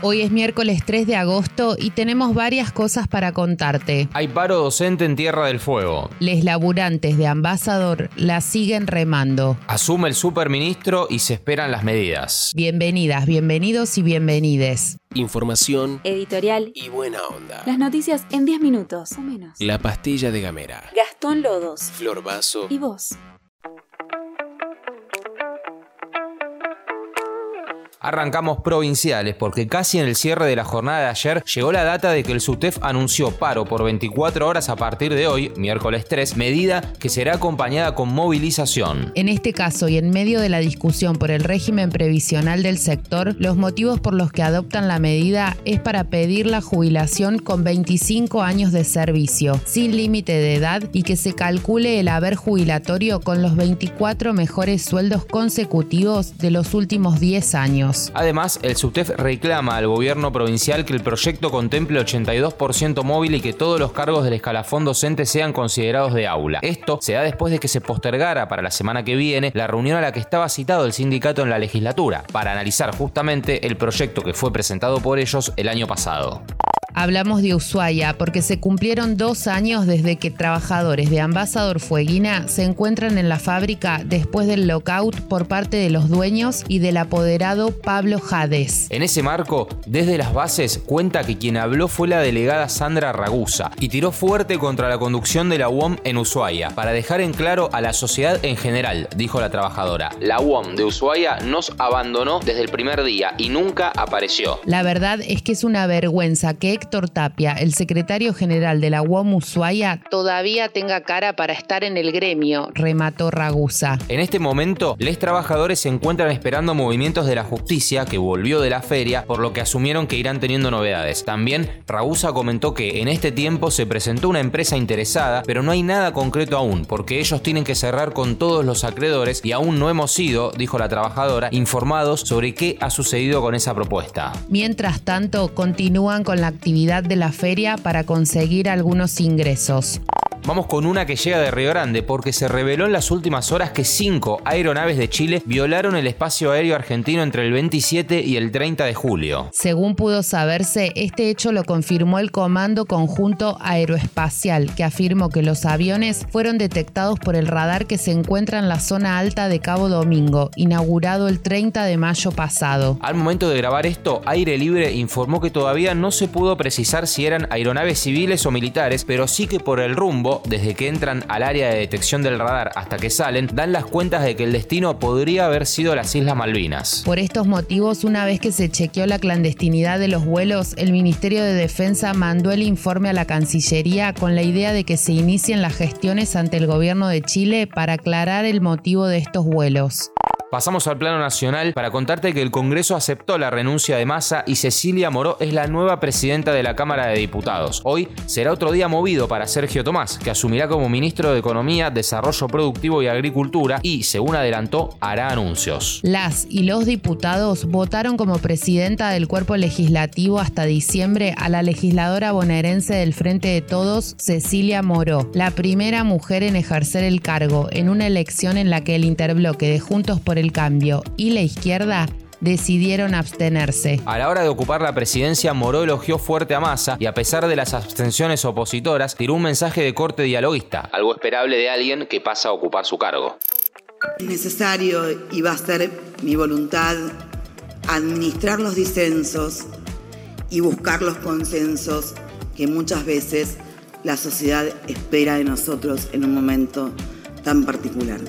Hoy es miércoles 3 de agosto y tenemos varias cosas para contarte. Hay paro docente en Tierra del Fuego. Les laburantes de Ambasador la siguen remando. Asume el superministro y se esperan las medidas. Bienvenidas, bienvenidos y bienvenides. Información Editorial. y buena onda. Las noticias en 10 minutos o menos. La pastilla de Gamera. Gastón Lodos. Flor Vaso. Y vos. Arrancamos provinciales porque casi en el cierre de la jornada de ayer llegó la data de que el SUTEF anunció paro por 24 horas a partir de hoy, miércoles 3, medida que será acompañada con movilización. En este caso y en medio de la discusión por el régimen previsional del sector, los motivos por los que adoptan la medida es para pedir la jubilación con 25 años de servicio, sin límite de edad y que se calcule el haber jubilatorio con los 24 mejores sueldos consecutivos de los últimos 10 años. Además, el SUTEF reclama al gobierno provincial que el proyecto contemple 82% móvil y que todos los cargos del escalafón docente sean considerados de aula. Esto se da después de que se postergara para la semana que viene la reunión a la que estaba citado el sindicato en la legislatura, para analizar justamente el proyecto que fue presentado por ellos el año pasado. Hablamos de Ushuaia porque se cumplieron dos años desde que trabajadores de Ambasador Fueguina se encuentran en la fábrica después del lockout por parte de los dueños y del apoderado Pablo Jades. En ese marco, desde las bases cuenta que quien habló fue la delegada Sandra Ragusa y tiró fuerte contra la conducción de la UOM en Ushuaia, para dejar en claro a la sociedad en general, dijo la trabajadora. La UOM de Ushuaia nos abandonó desde el primer día y nunca apareció. La verdad es que es una vergüenza que Héctor Tapia, el secretario general de la UOM Ushuaia, todavía tenga cara para estar en el gremio, remató Ragusa. En este momento, los trabajadores se encuentran esperando movimientos de la justicia que volvió de la feria, por lo que asumieron que irán teniendo novedades. También, Ragusa comentó que en este tiempo se presentó una empresa interesada, pero no hay nada concreto aún, porque ellos tienen que cerrar con todos los acreedores y aún no hemos sido, dijo la trabajadora, informados sobre qué ha sucedido con esa propuesta. Mientras tanto, continúan con la actividad de la feria para conseguir algunos ingresos. Vamos con una que llega de Río Grande porque se reveló en las últimas horas que cinco aeronaves de Chile violaron el espacio aéreo argentino entre el 27 y el 30 de julio. Según pudo saberse, este hecho lo confirmó el Comando Conjunto Aeroespacial, que afirmó que los aviones fueron detectados por el radar que se encuentra en la zona alta de Cabo Domingo, inaugurado el 30 de mayo pasado. Al momento de grabar esto, Aire Libre informó que todavía no se pudo precisar si eran aeronaves civiles o militares, pero sí que por el rumbo, desde que entran al área de detección del radar hasta que salen, dan las cuentas de que el destino podría haber sido las Islas Malvinas. Por estos motivos, una vez que se chequeó la clandestinidad de los vuelos, el Ministerio de Defensa mandó el informe a la Cancillería con la idea de que se inicien las gestiones ante el gobierno de Chile para aclarar el motivo de estos vuelos. Pasamos al plano nacional para contarte que el Congreso aceptó la renuncia de Massa y Cecilia Moró es la nueva presidenta de la Cámara de Diputados. Hoy será otro día movido para Sergio Tomás, que asumirá como ministro de Economía, Desarrollo Productivo y Agricultura y, según adelantó, hará anuncios. Las y los diputados votaron como presidenta del cuerpo legislativo hasta diciembre a la legisladora bonaerense del Frente de Todos, Cecilia Moró, la primera mujer en ejercer el cargo en una elección en la que el interbloque de Juntos por el Cambio y la izquierda decidieron abstenerse. A la hora de ocupar la presidencia, Moró elogió fuerte a Massa y a pesar de las abstenciones opositoras, tiró un mensaje de corte dialoguista, algo esperable de alguien que pasa a ocupar su cargo. Es necesario y va a ser mi voluntad administrar los disensos y buscar los consensos que muchas veces la sociedad espera de nosotros en un momento tan particular.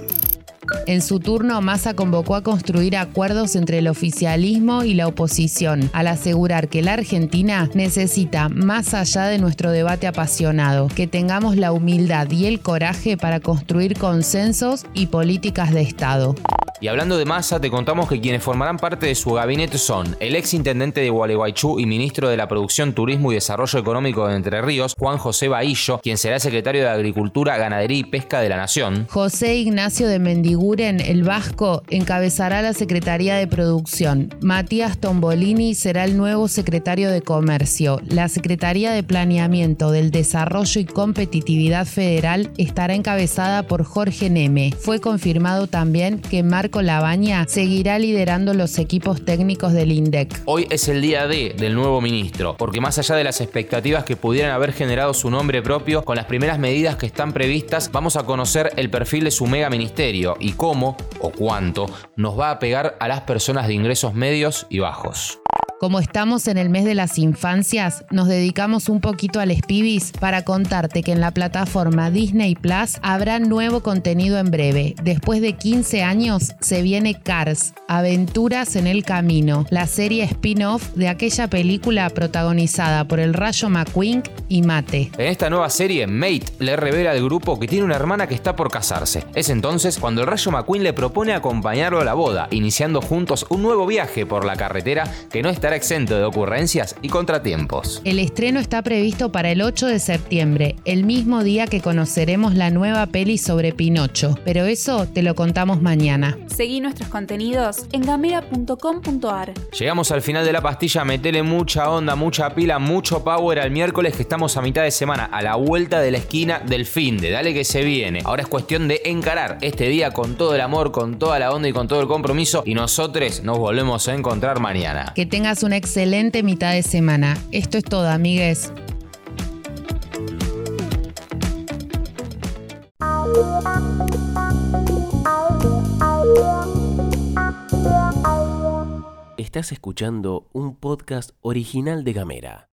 En su turno, Massa convocó a construir acuerdos entre el oficialismo y la oposición, al asegurar que la Argentina necesita, más allá de nuestro debate apasionado, que tengamos la humildad y el coraje para construir consensos y políticas de Estado. Y hablando de Massa, te contamos que quienes formarán parte de su gabinete son el ex intendente de Gualeguaychú y ministro de la Producción, Turismo y Desarrollo Económico de Entre Ríos, Juan José Bahillo, quien será secretario de Agricultura, Ganadería y Pesca de la Nación. José Ignacio de Mendiguren, el Vasco, encabezará la Secretaría de Producción. Matías Tombolini será el nuevo secretario de Comercio. La Secretaría de Planeamiento del Desarrollo y Competitividad Federal estará encabezada por Jorge Neme. Fue confirmado también que Marco Labaña seguirá liderando los equipos técnicos del INDEC. Hoy es el día D del nuevo ministro, porque más allá de las expectativas que pudieran haber generado su nombre propio, con las primeras medidas que están previstas, vamos a conocer el perfil de su mega ministerio y cómo o cuánto nos va a pegar a las personas de ingresos medios y bajos. Como estamos en el mes de las infancias, nos dedicamos un poquito al pibis para contarte que en la plataforma Disney Plus habrá nuevo contenido en breve. Después de 15 años se viene Cars, Aventuras en el Camino, la serie spin-off de aquella película protagonizada por el Rayo McQueen y Mate. En esta nueva serie, Mate le revela al grupo que tiene una hermana que está por casarse. Es entonces cuando el Rayo McQueen le propone acompañarlo a la boda, iniciando juntos un nuevo viaje por la carretera que no está exento de ocurrencias y contratiempos. El estreno está previsto para el 8 de septiembre, el mismo día que conoceremos la nueva peli sobre Pinocho, pero eso te lo contamos mañana. Seguí nuestros contenidos en gamera.com.ar. Llegamos al final de la pastilla, metele mucha onda, mucha pila, mucho power al miércoles que estamos a mitad de semana, a la vuelta de la esquina del fin de, dale que se viene. Ahora es cuestión de encarar este día con todo el amor, con toda la onda y con todo el compromiso y nosotros nos volvemos a encontrar mañana. Que tengas una excelente mitad de semana. Esto es todo, amigues. Estás escuchando un podcast original de Gamera.